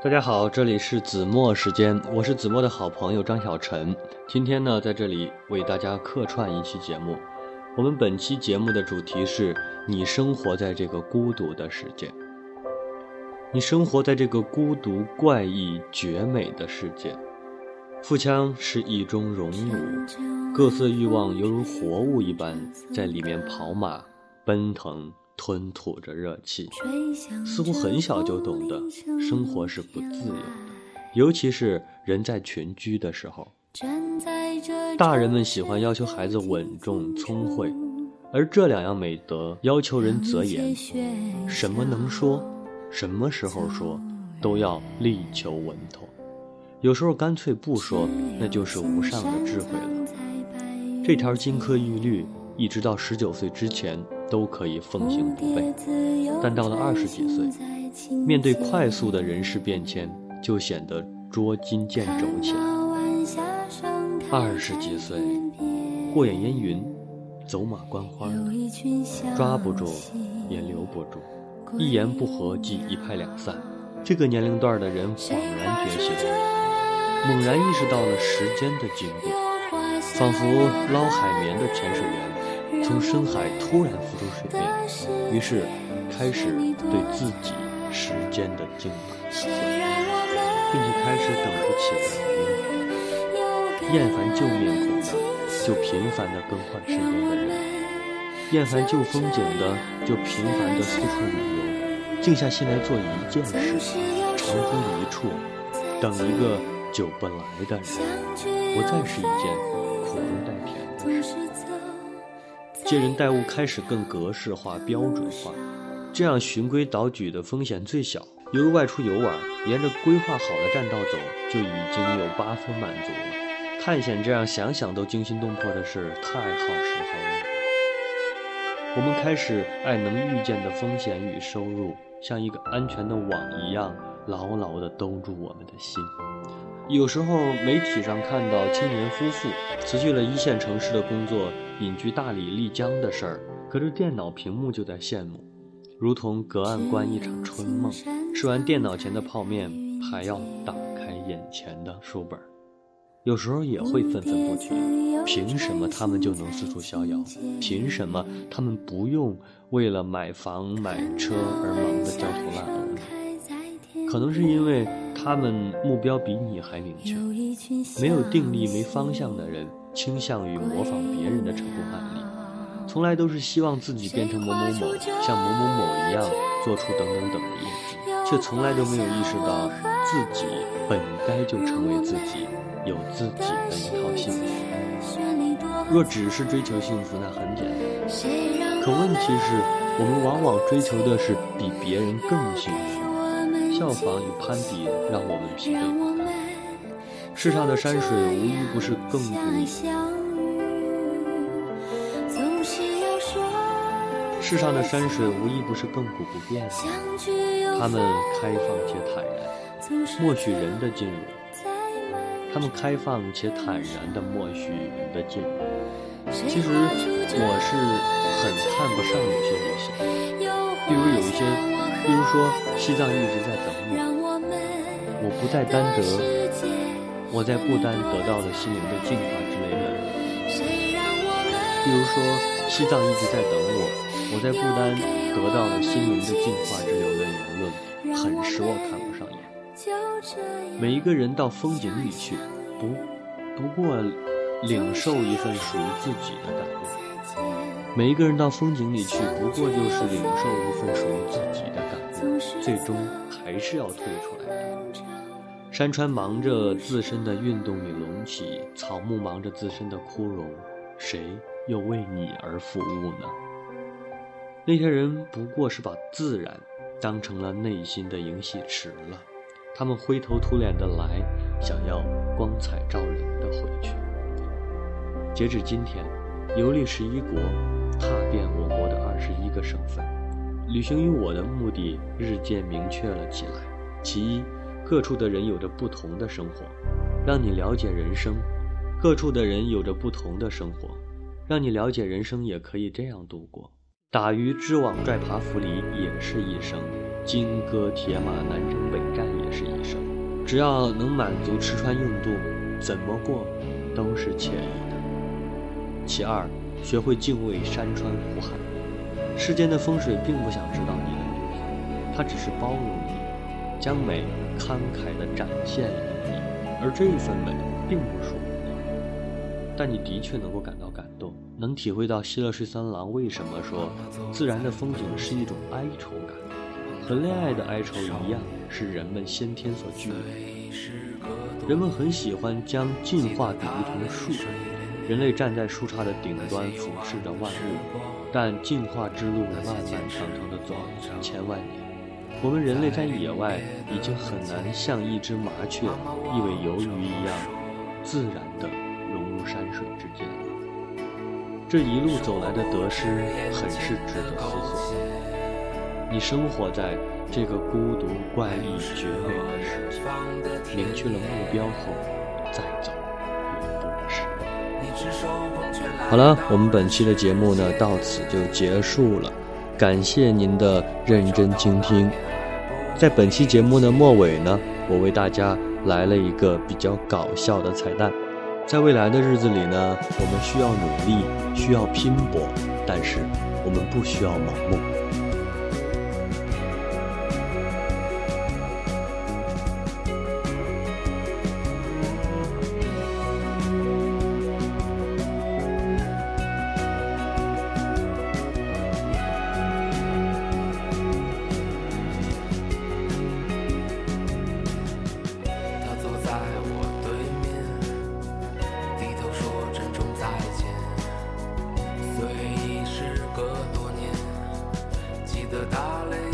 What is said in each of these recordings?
大家好，这里是子墨时间，我是子墨的好朋友张小晨。今天呢，在这里为大家客串一期节目。我们本期节目的主题是你生活在这个孤独的世界，你生活在这个孤独、怪异、绝美的世界。腹腔是一中熔炉，各色欲望犹如活物一般在里面跑马、奔腾。吞吐着热气，似乎很小就懂得生活是不自由的，尤其是人在群居的时候。大人们喜欢要求孩子稳重聪慧，而这两样美德要求人择言，什么能说，什么时候说，都要力求稳妥。有时候干脆不说，那就是无上的智慧了。这条金科玉律，一直到十九岁之前。都可以奉行不悖，但到了二十几岁，面对快速的人事变迁，就显得捉襟见肘起来。二十几岁，过眼烟云，走马观花了，抓不住也留不住，一言不合即一拍两散。这个年龄段的人恍然觉醒，猛然意识到了时间的经过，仿佛捞海绵的潜水员。从深海突然浮出水面，于是开始对自己时间的精打细算，并且开始等不起来了。厌烦旧面孔的，就频繁地更换身边的人；厌烦旧风景的，就频繁地四处旅游。静下心来做一件事，长居一处，等一个久不来的人，不再是一件苦中。接人待物开始更格式化、标准化，这样循规蹈矩的风险最小。犹如外出游玩，沿着规划好的栈道走，就已经有八分满足了。探险这样想想都惊心动魄的事，太耗时耗力。我们开始爱能预见的风险与收入，像一个安全的网一样，牢牢地兜住我们的心。有时候媒体上看到青年夫妇辞去了一线城市的工作，隐居大理丽江的事儿，隔着电脑屏幕就在羡慕，如同隔岸观一场春梦。吃完电脑前的泡面，还要打开眼前的书本。有时候也会愤愤不平：凭什么他们就能四处逍遥？凭什么他们不用为了买房买车而忙得焦头烂额呢？可能是因为。他们目标比你还明确，没有定力、没方向的人，倾向于模仿别人的成功案例，从来都是希望自己变成某某某，像某某某一样做出等等等的业绩，却从来都没有意识到自己本该就成为自己，有自己的一套幸福。若只是追求幸福，那很简单，可问题是，我们往往追求的是比别人更幸福。效仿与攀比让我们疲惫。世上的山水无一不是亘古。世上的山水无一不是亘古不变的。他们开放且坦然，默许人的进入。他们开放且坦然地默许人的进入。其实我是很看不上有些旅行，比如有一些。比如说，西藏一直在等我，我不在丹德，我在不丹得到了心灵的净化之类的。比如说，西藏一直在等我，我在不丹得到了心灵的净化之流的言论，很使我看不上眼。每一个人到风景里去，不不过领受一份属于自己的感悟。每一个人到风景里去，不过就是领受一份属于自己的感悟。最终还是要退出来的。山川忙着自身的运动与隆起，草木忙着自身的枯荣，谁又为你而服务呢？那些人不过是把自然当成了内心的迎戏池了，他们灰头土脸的来，想要光彩照人的回去。截至今天，游历十一国，踏遍我国的二十一个省份。旅行与我的目的日渐明确了起来。其一，各处的人有着不同的生活，让你了解人生；各处的人有着不同的生活，让你了解人生也可以这样度过。打鱼织网、拽爬浮犁也是一生，金戈铁马，南征北战也是一生。只要能满足吃穿用度，怎么过都是惬意的。其二，学会敬畏山川湖海。世间的风水并不想知道你的名字，它只是包容，将美慷慨地展现于你，而这份美并不属于你。但你的确能够感到感动，能体会到希勒睡三郎为什么说自然的风景是一种哀愁感，和恋爱的哀愁一样，是人们先天所具备。人们很喜欢将进化比喻成树。人类站在树杈的顶端俯视着万物，但进化之路漫漫长长的走千万年。我们人类在野外已经很难像一只麻雀、一尾游鱼一样自然地融入山水之间了。这一路走来的得失，很是值得思索。你生活在这个孤独、怪异、绝美的世界，明确了目标后，再走。好了，我们本期的节目呢到此就结束了，感谢您的认真倾听。在本期节目的末尾呢，我为大家来了一个比较搞笑的彩蛋。在未来的日子里呢，我们需要努力，需要拼搏，但是我们不需要盲目。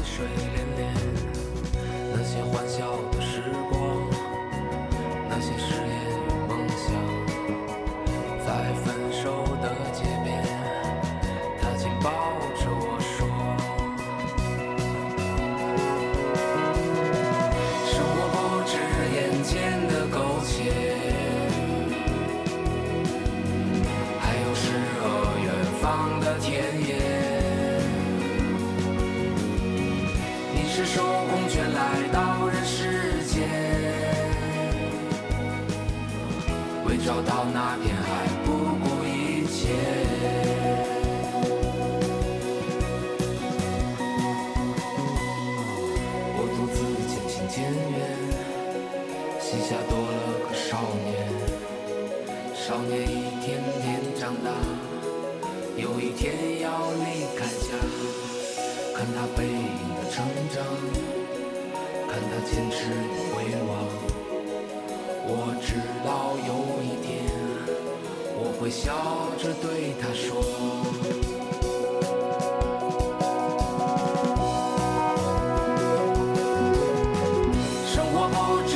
水涟涟那些欢笑的时光那些誓言与梦想在分手的街边他紧抱着我说生活不止眼前看他背影的成长，看他坚持的回望。我知道有一天，我会笑着对他说：生活不止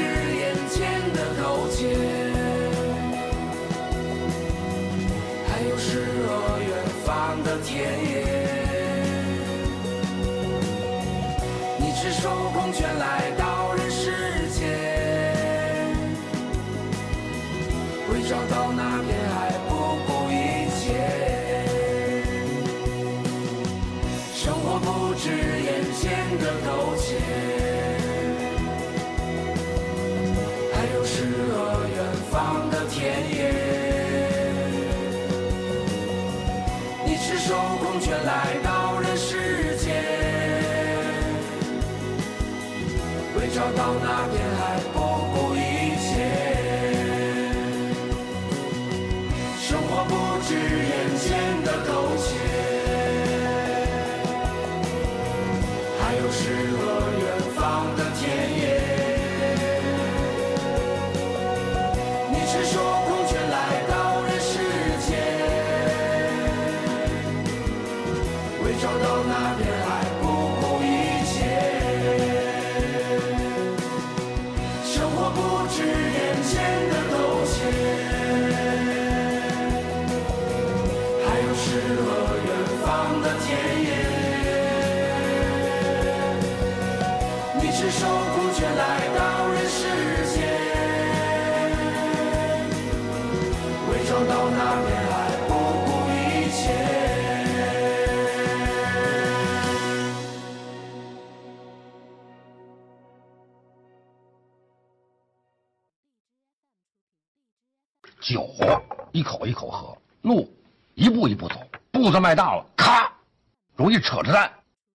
却来到人世间，为找到那片海，酒一口一口喝，路一步一步走，步子迈大了，咔，容易扯着蛋。